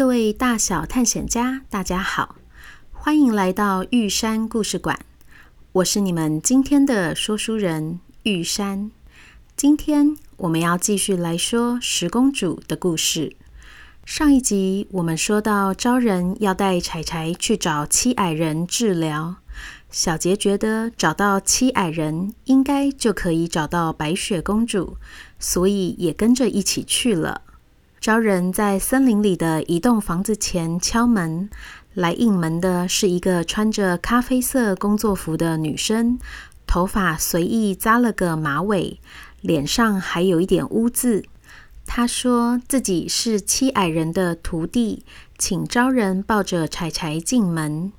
各位大小探险家，大家好，欢迎来到玉山故事馆。我是你们今天的说书人玉山。今天我们要继续来说十公主的故事。上一集我们说到，招人要带柴柴去找七矮人治疗。小杰觉得找到七矮人，应该就可以找到白雪公主，所以也跟着一起去了。招人在森林里的一栋房子前敲门，来应门的是一个穿着咖啡色工作服的女生，头发随意扎了个马尾，脸上还有一点污渍。她说自己是七矮人的徒弟，请招人抱着柴柴进门。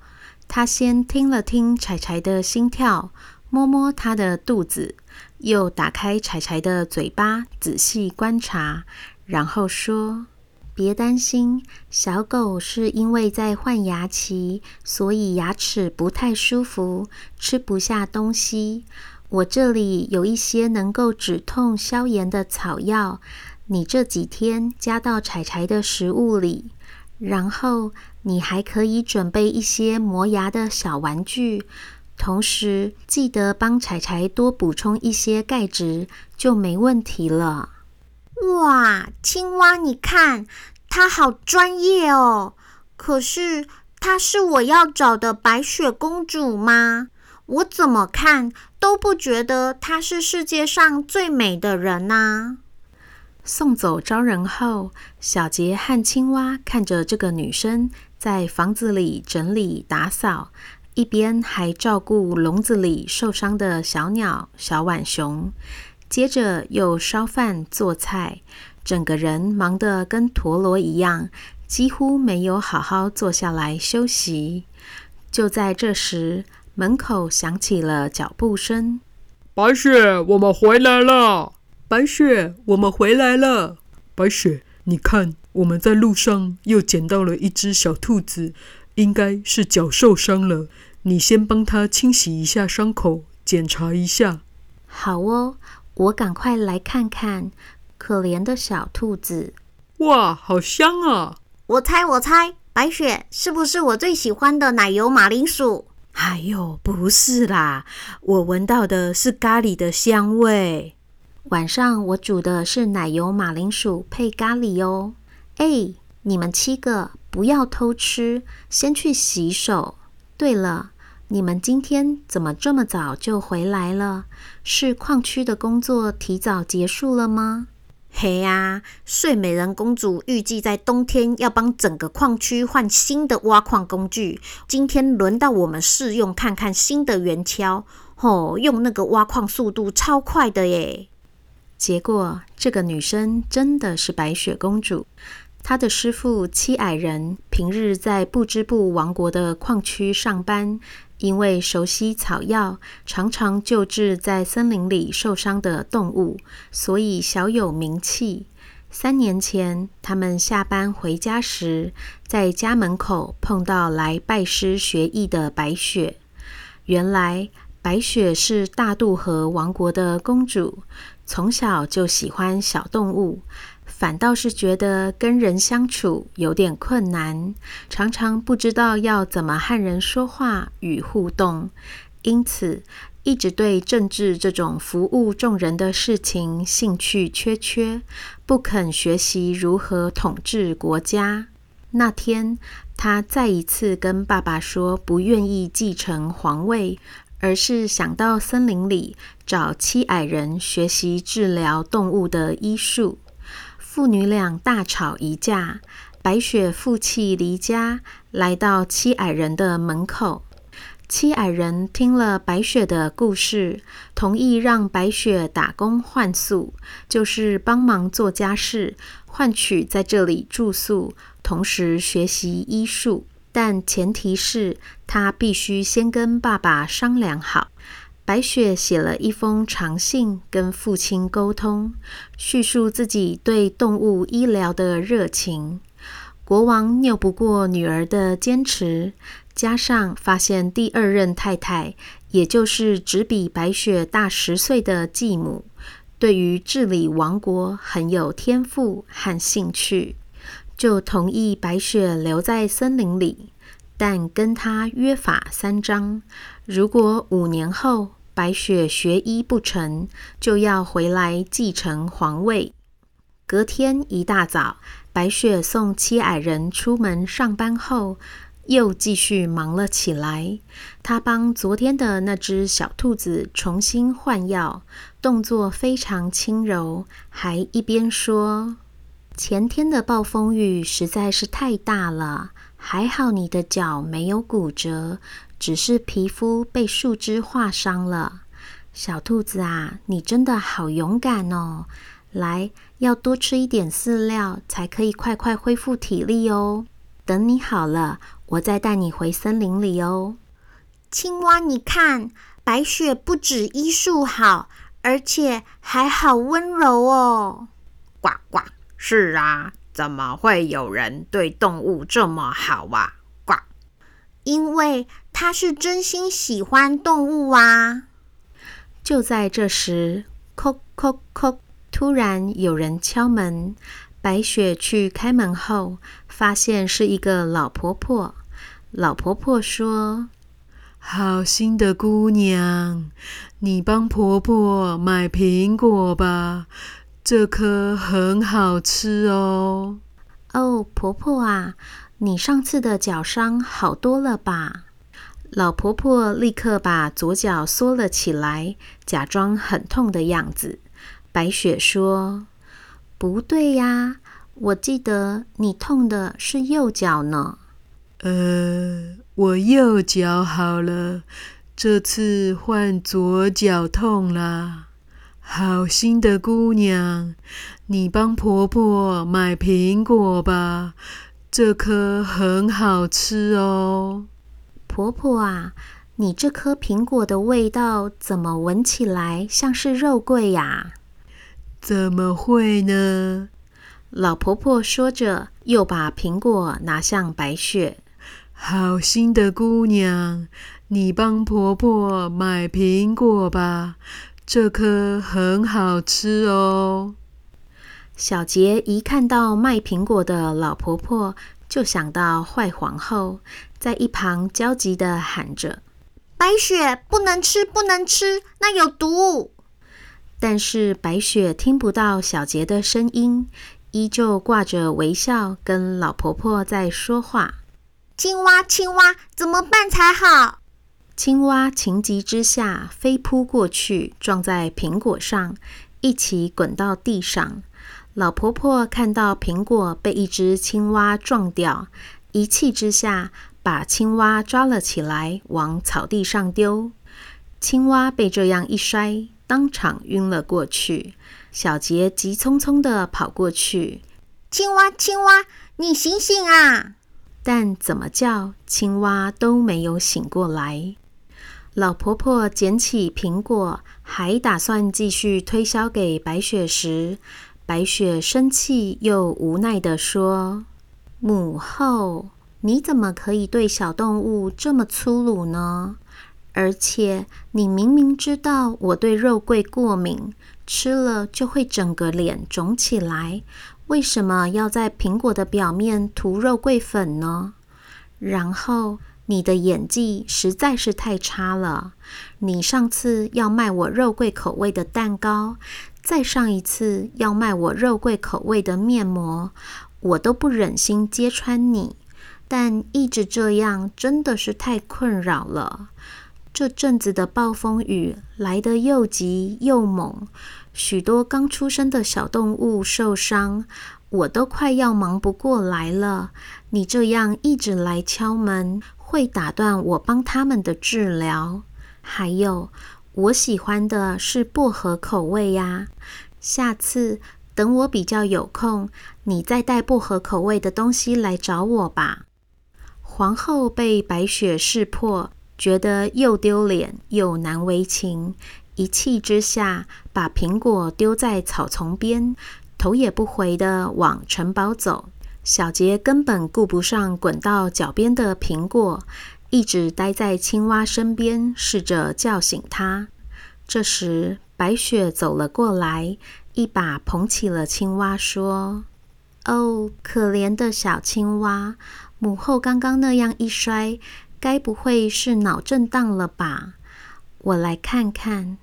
她先听了听柴柴的心跳，摸摸她的肚子，又打开柴柴的嘴巴，仔细观察。然后说：“别担心，小狗是因为在换牙期，所以牙齿不太舒服，吃不下东西。我这里有一些能够止痛消炎的草药，你这几天加到柴柴的食物里。然后你还可以准备一些磨牙的小玩具，同时记得帮柴柴多补充一些钙质，就没问题了。”哇，青蛙，你看，它好专业哦。可是，它是我要找的白雪公主吗？我怎么看都不觉得她是世界上最美的人呢。送走招人后，小杰和青蛙看着这个女生在房子里整理打扫，一边还照顾笼子里受伤的小鸟小浣熊。接着又烧饭做菜，整个人忙得跟陀螺一样，几乎没有好好坐下来休息。就在这时，门口响起了脚步声：“白雪，我们回来了！白雪，我们回来了！白雪，你看，我们在路上又捡到了一只小兔子，应该是脚受伤了。你先帮它清洗一下伤口，检查一下。”“好哦。”我赶快来看看，可怜的小兔子。哇，好香啊！我猜，我猜，白雪是不是我最喜欢的奶油马铃薯？哎呦，不是啦，我闻到的是咖喱的香味。晚上我煮的是奶油马铃薯配咖喱哦。哎，你们七个不要偷吃，先去洗手。对了。你们今天怎么这么早就回来了？是矿区的工作提早结束了吗？嘿呀，睡美人公主预计在冬天要帮整个矿区换新的挖矿工具。今天轮到我们试用看看新的圆锹。哦，用那个挖矿速度超快的耶！结果这个女生真的是白雪公主。她的师傅七矮人平日在不织布王国的矿区上班。因为熟悉草药，常常救治在森林里受伤的动物，所以小有名气。三年前，他们下班回家时，在家门口碰到来拜师学艺的白雪。原来，白雪是大渡河王国的公主，从小就喜欢小动物。反倒是觉得跟人相处有点困难，常常不知道要怎么和人说话与互动，因此一直对政治这种服务众人的事情兴趣缺缺，不肯学习如何统治国家。那天，他再一次跟爸爸说不愿意继承皇位，而是想到森林里找七矮人学习治疗动物的医术。父女俩大吵一架，白雪负气离家，来到七矮人的门口。七矮人听了白雪的故事，同意让白雪打工换宿，就是帮忙做家事，换取在这里住宿，同时学习医术。但前提是他必须先跟爸爸商量好。白雪写了一封长信，跟父亲沟通，叙述自己对动物医疗的热情。国王拗不过女儿的坚持，加上发现第二任太太，也就是只比白雪大十岁的继母，对于治理王国很有天赋和兴趣，就同意白雪留在森林里，但跟她约法三章：如果五年后白雪学医不成，就要回来继承皇位。隔天一大早，白雪送七矮人出门上班后，又继续忙了起来。她帮昨天的那只小兔子重新换药，动作非常轻柔，还一边说：“前天的暴风雨实在是太大了，还好你的脚没有骨折，只是皮肤被树枝划伤了。小兔子啊，你真的好勇敢哦！”来，要多吃一点饲料，才可以快快恢复体力哦。等你好了，我再带你回森林里哦。青蛙，你看，白雪不止医术好，而且还好温柔哦。呱呱，是啊，怎么会有人对动物这么好啊？呱，因为他是真心喜欢动物啊。就在这时，叩叩叩。突然有人敲门，白雪去开门后，发现是一个老婆婆。老婆婆说：“好心的姑娘，你帮婆婆买苹果吧，这颗很好吃哦。”哦，婆婆啊，你上次的脚伤好多了吧？老婆婆立刻把左脚缩了起来，假装很痛的样子。白雪说：“不对呀，我记得你痛的是右脚呢。”“呃，我右脚好了，这次换左脚痛啦。”“好心的姑娘，你帮婆婆买苹果吧，这颗很好吃哦。”“婆婆啊，你这颗苹果的味道怎么闻起来像是肉桂呀？”怎么会呢？老婆婆说着，又把苹果拿向白雪。好心的姑娘，你帮婆婆买苹果吧，这颗很好吃哦。小杰一看到卖苹果的老婆婆，就想到坏皇后，在一旁焦急地喊着：“白雪，不能吃，不能吃，那有毒。”但是白雪听不到小杰的声音，依旧挂着微笑跟老婆婆在说话。青蛙，青蛙，怎么办才好？青蛙情急之下飞扑过去，撞在苹果上，一起滚到地上。老婆婆看到苹果被一只青蛙撞掉，一气之下把青蛙抓了起来，往草地上丢。青蛙被这样一摔，当场晕了过去，小杰急匆匆地跑过去。青蛙，青蛙，你醒醒啊！但怎么叫，青蛙都没有醒过来。老婆婆捡起苹果，还打算继续推销给白雪时，白雪生气又无奈地说：“母后，你怎么可以对小动物这么粗鲁呢？”而且你明明知道我对肉桂过敏，吃了就会整个脸肿起来，为什么要在苹果的表面涂肉桂粉呢？然后你的演技实在是太差了。你上次要卖我肉桂口味的蛋糕，再上一次要卖我肉桂口味的面膜，我都不忍心揭穿你，但一直这样真的是太困扰了。这阵子的暴风雨来得又急又猛，许多刚出生的小动物受伤，我都快要忙不过来了。你这样一直来敲门，会打断我帮他们的治疗。还有，我喜欢的是薄荷口味呀。下次等我比较有空，你再带薄荷口味的东西来找我吧。皇后被白雪识破，觉得又丢脸又难为情，一气之下把苹果丢在草丛边，头也不回地往城堡走。小杰根本顾不上滚到脚边的苹果，一直待在青蛙身边，试着叫醒它。这时，白雪走了过来，一把捧起了青蛙，说：“哦，可怜的小青蛙，母后刚刚那样一摔，该不会是脑震荡了吧？我来看看。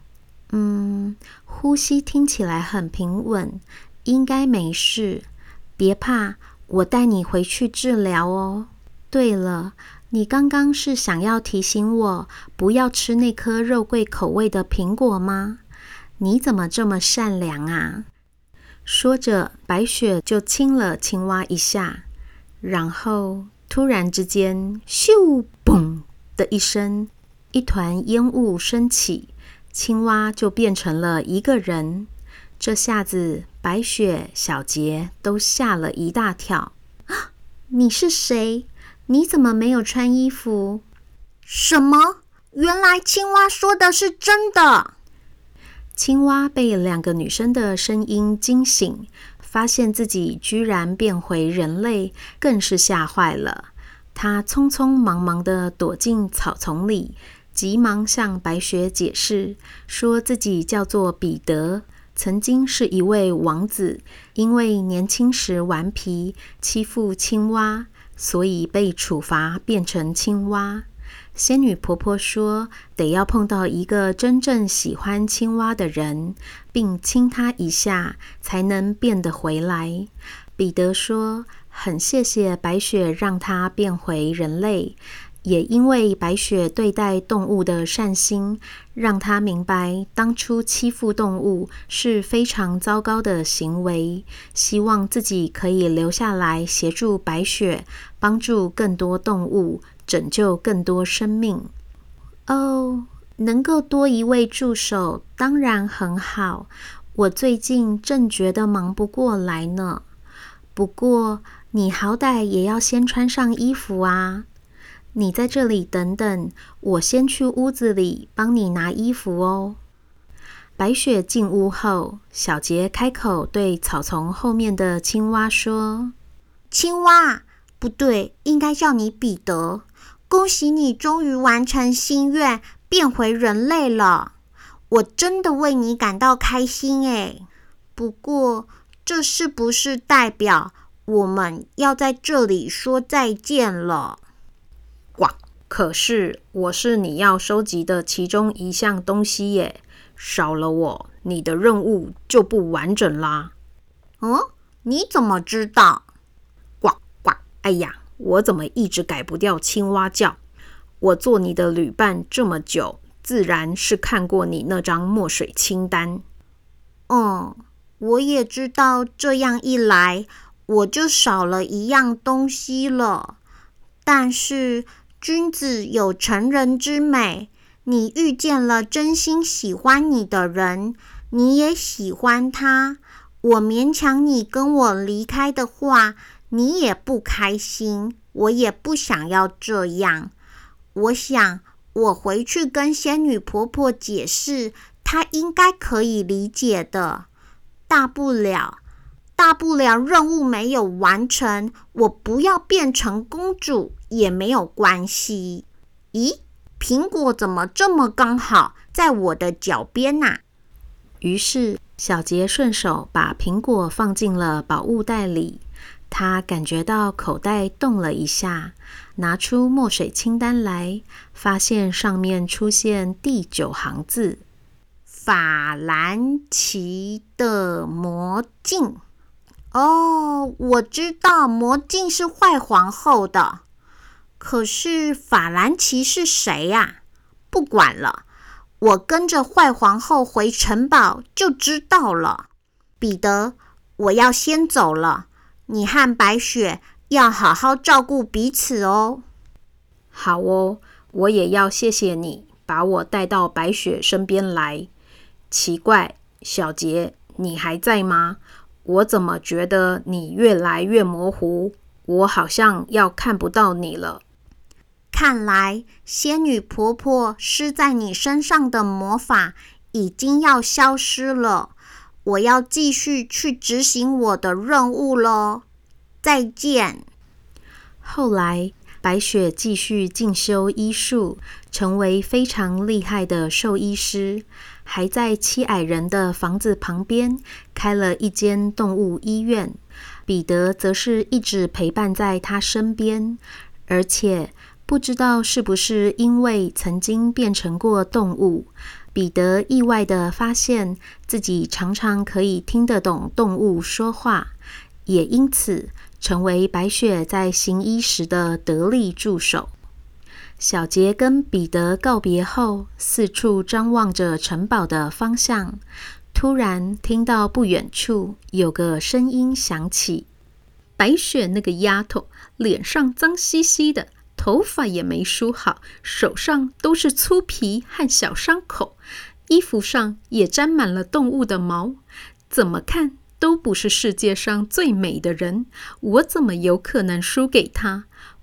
嗯，呼吸听起来很平稳，应该没事。别怕，我带你回去治疗哦。对了，你刚刚是想要提醒我不要吃那颗肉桂口味的苹果吗？你怎么这么善良啊？”说着，白雪就亲了青蛙一下，然后突然之间，咻，嘣的一声，一团烟雾升起，青蛙就变成了一个人。这下子，白雪、小杰都吓了一大跳。啊，你是谁？你怎么没有穿衣服？什么？原来青蛙说的是真的。青蛙被两个女生的声音惊醒，发现自己居然变回人类，更是吓坏了。他匆匆忙忙地躲进草丛里，急忙向白雪解释，说自己叫做彼得，曾经是一位王子，因为年轻时顽皮欺负青蛙，所以被处罚变成青蛙。仙女婆婆说：“得要碰到一个真正喜欢青蛙的人，并亲他一下，才能变得回来。”彼得说：“很谢谢白雪让他变回人类，也因为白雪对待动物的善心，让他明白当初欺负动物是非常糟糕的行为。希望自己可以留下来协助白雪，帮助更多动物。”拯救更多生命哦！能够多一位助手当然很好。我最近正觉得忙不过来呢。不过你好歹也要先穿上衣服啊！你在这里等等，我先去屋子里帮你拿衣服哦。白雪进屋后，小杰开口对草丛后面的青蛙说：“青蛙，不对，应该叫你彼得。”恭喜你终于完成心愿，变回人类了！我真的为你感到开心诶。不过，这是不是代表我们要在这里说再见了？哇！可是我是你要收集的其中一项东西耶，少了我，你的任务就不完整啦。嗯？你怎么知道？呱呱！哎呀！我怎么一直改不掉青蛙叫？我做你的旅伴这么久，自然是看过你那张墨水清单。嗯，我也知道，这样一来我就少了一样东西了。但是君子有成人之美，你遇见了真心喜欢你的人，你也喜欢他，我勉强你跟我离开的话。你也不开心，我也不想要这样。我想，我回去跟仙女婆婆解释，她应该可以理解的。大不了，大不了任务没有完成，我不要变成公主也没有关系。咦，苹果怎么这么刚好在我的脚边呐？于是，小杰顺手把苹果放进了宝物袋里。他感觉到口袋动了一下，拿出墨水清单来，发现上面出现第九行字：“法兰奇的魔镜。”哦，我知道魔镜是坏皇后的，可是法兰奇是谁呀？不管了，我跟着坏皇后回城堡就知道了。彼得，我要先走了。你和白雪要好好照顾彼此哦。好哦，我也要谢谢你把我带到白雪身边来。奇怪，小杰，你还在吗？我怎么觉得你越来越模糊？我好像要看不到你了。看来，仙女婆婆施在你身上的魔法已经要消失了。我要继续去执行我的任务喽。再见。后来，白雪继续进修医术，成为非常厉害的兽医师，还在七矮人的房子旁边开了一间动物医院。彼得则是一直陪伴在他身边，而且不知道是不是因为曾经变成过动物，彼得意外的发现自己常常可以听得懂动物说话，也因此成为白雪在行医时的得力助手。小杰跟彼得告别后，四处张望着城堡的方向。突然听到不远处有个声音响起：“白雪那个丫头，脸上脏兮兮的，头发也没梳好，手上都是粗皮和小伤口，衣服上也沾满了动物的毛，怎么看都不是世界上最美的人。我怎么有可能输给她？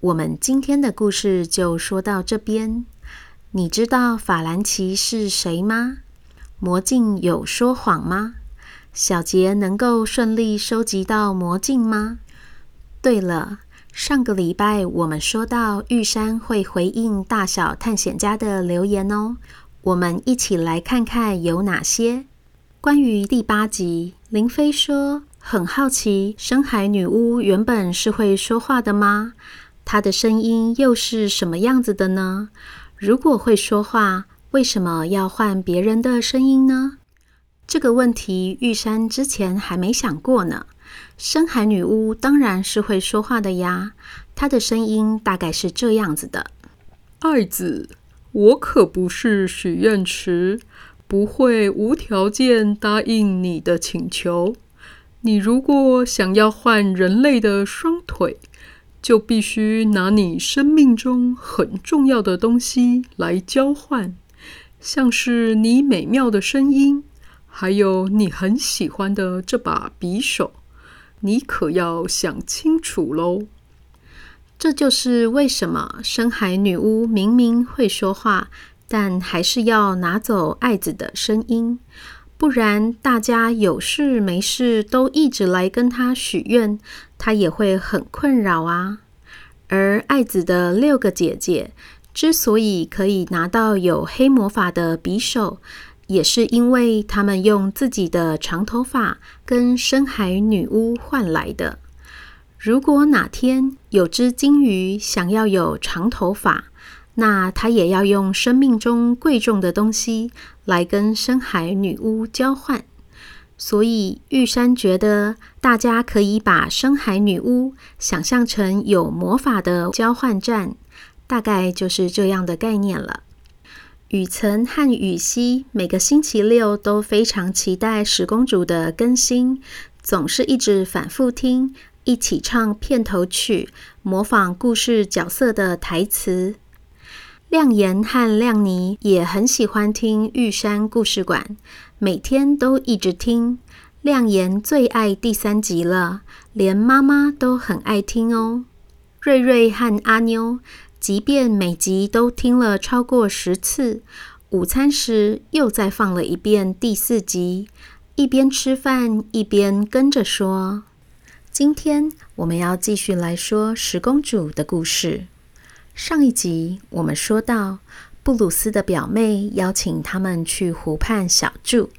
我们今天的故事就说到这边。你知道法兰奇是谁吗？魔镜有说谎吗？小杰能够顺利收集到魔镜吗？对了，上个礼拜我们说到玉山会回应大小探险家的留言哦，我们一起来看看有哪些。关于第八集，林飞说很好奇，深海女巫原本是会说话的吗？她的声音又是什么样子的呢？如果会说话，为什么要换别人的声音呢？这个问题玉山之前还没想过呢。深海女巫当然是会说话的呀，她的声音大概是这样子的：“爱子，我可不是许愿池，不会无条件答应你的请求。你如果想要换人类的双腿，就必须拿你生命中很重要的东西来交换。”像是你美妙的声音，还有你很喜欢的这把匕首，你可要想清楚喽。这就是为什么深海女巫明明会说话，但还是要拿走爱子的声音，不然大家有事没事都一直来跟她许愿，她也会很困扰啊。而爱子的六个姐姐。之所以可以拿到有黑魔法的匕首，也是因为他们用自己的长头发跟深海女巫换来的。如果哪天有只鲸鱼想要有长头发，那它也要用生命中贵重的东西来跟深海女巫交换。所以玉山觉得，大家可以把深海女巫想象成有魔法的交换站。大概就是这样的概念了。雨岑和雨熙每个星期六都非常期待十公主的更新，总是一直反复听，一起唱片头曲，模仿故事角色的台词。亮妍和亮妮也很喜欢听玉山故事馆，每天都一直听。亮妍最爱第三集了，连妈妈都很爱听哦。瑞瑞和阿妞。即便每集都听了超过十次，午餐时又再放了一遍第四集，一边吃饭一边跟着说。今天我们要继续来说十公主的故事。上一集我们说到，布鲁斯的表妹邀请他们去湖畔小住。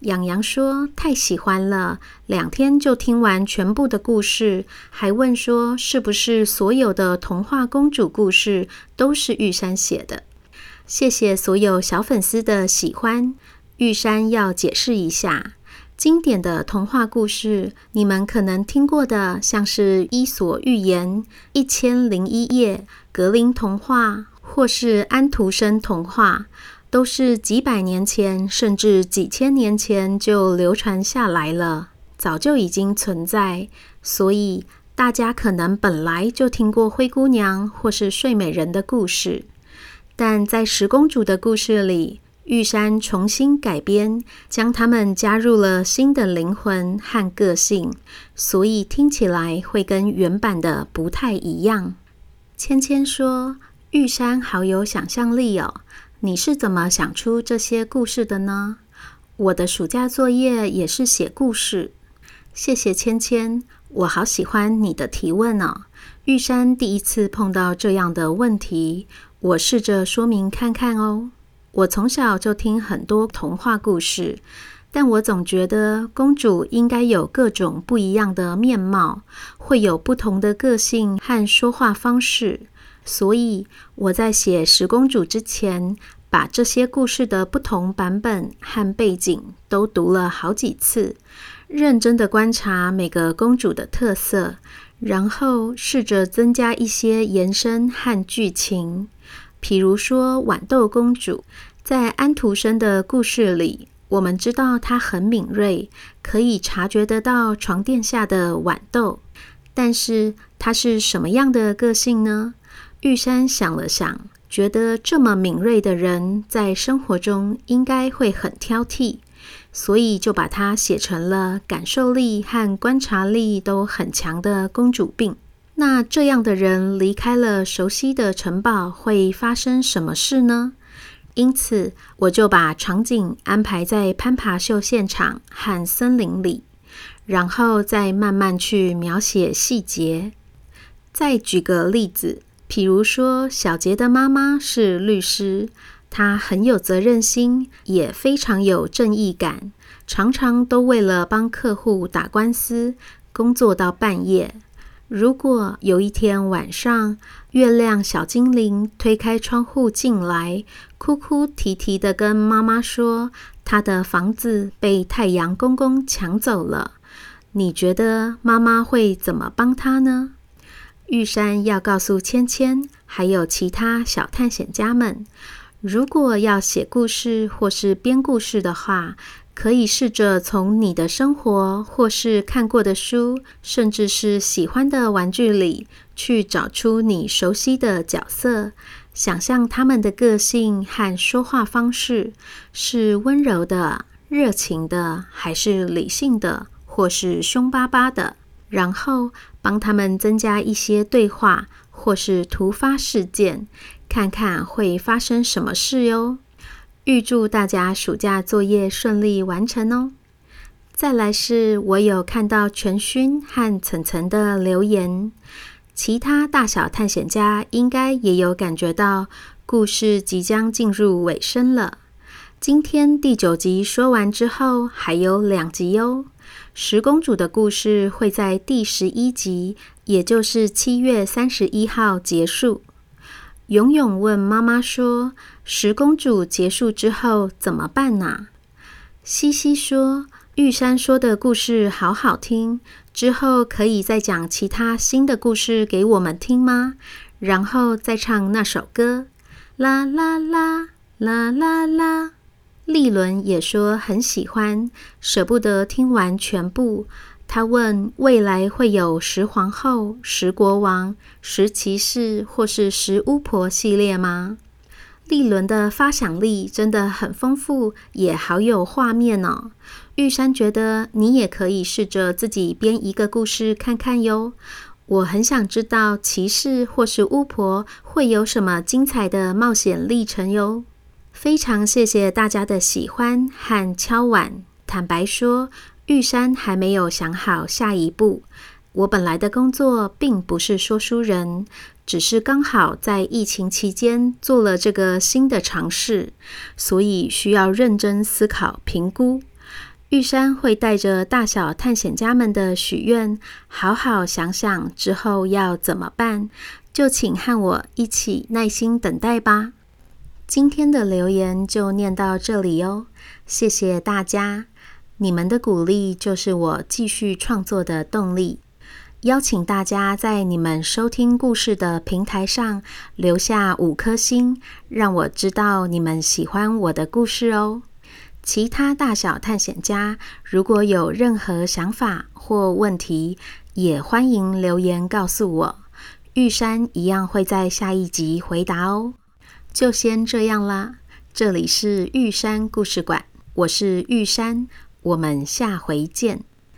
洋洋说太喜欢了，两天就听完全部的故事，还问说是不是所有的童话公主故事都是玉山写的？谢谢所有小粉丝的喜欢。玉山要解释一下，经典的童话故事，你们可能听过的，像是《伊索寓言》、《一千零一夜》、《格林童话》、《或是安徒生童话，都是几百年前甚至几千年前就流传下来了，早就已经存在，所以大家可能本来就听过灰姑娘或是睡美人的故事，但在十公主的故事里，玉山重新改编，将他们加入了新的灵魂和个性，所以听起来会跟原版的不太一样。芊芊说：“玉山好有想象力哦，你是怎么想出这些故事的呢？”我的暑假作业也是写故事。谢谢芊芊，我好喜欢你的提问哦。玉山第一次碰到这样的问题，我试着说明看看哦。我从小就听很多童话故事，但我总觉得公主应该有各种不一样的面貌，会有不同的个性和说话方式。所以我在写十公主之前，把这些故事的不同版本和背景都读了好几次，认真的观察每个公主的特色，然后试着增加一些延伸和剧情。比如说，豌豆公主在安徒生的故事里，我们知道她很敏锐，可以察觉得到床垫下的豌豆。但是她是什么样的个性呢？玉山想了想，觉得这么敏锐的人在生活中应该会很挑剔，所以就把她写成了感受力和观察力都很强的公主病。那这样的人离开了熟悉的城堡，会发生什么事呢？因此，我就把场景安排在攀爬秀现场和森林里，然后再慢慢去描写细节。再举个例子，譬如说，小杰的妈妈是律师，她很有责任心，也非常有正义感，常常都为了帮客户打官司，工作到半夜。如果有一天晚上，月亮小精灵推开窗户进来，哭哭啼啼地跟妈妈说，她的房子被太阳公公抢走了，你觉得妈妈会怎么帮她呢？玉山要告诉芊芊，还有其他小探险家们，如果要写故事或是编故事的话，可以试着从你的生活，或是看过的书，甚至是喜欢的玩具里，去找出你熟悉的角色，想象他们的个性和说话方式，是温柔的、热情的，还是理性的，或是凶巴巴的，然后帮他们增加一些对话，或是突发事件，看看会发生什么事哟。预祝大家暑假作业顺利完成哦！再来是我有看到全勋和岑岑的留言，其他大小探险家应该也有感觉到故事即将进入尾声了。今天第九集说完之后，还有两集哟。十公主的故事会在第十一集，也就是七月三十一号结束。勇勇问妈妈说：“十公主结束之后怎么办呢？”西西说：“玉山说的故事好好听，之后可以再讲其他新的故事给我们听吗？然后再唱那首歌，啦啦啦啦啦啦。”丽伦也说很喜欢，舍不得听完全部。他问：“未来会有十皇后、十国王、十骑士或是十巫婆系列吗？”丽伦的发想力真的很丰富，也好有画面哦。玉山觉得你也可以试着自己编一个故事看看哟。我很想知道骑士或是巫婆会有什么精彩的冒险历程哟。非常谢谢大家的喜欢和敲碗。坦白说，玉山还没有想好下一步。我本来的工作并不是说书人，只是刚好在疫情期间做了这个新的尝试，所以需要认真思考评估。玉山会带着大小探险家们的许愿，好好想想之后要怎么办。就请和我一起耐心等待吧。今天的留言就念到这里哦，谢谢大家。你们的鼓励就是我继续创作的动力。邀请大家在你们收听故事的平台上留下五颗星，让我知道你们喜欢我的故事哦。其他大小探险家如果有任何想法或问题，也欢迎留言告诉我，玉山一样会在下一集回答哦。就先这样啦，这里是玉山故事馆，我是玉山，我们下回见。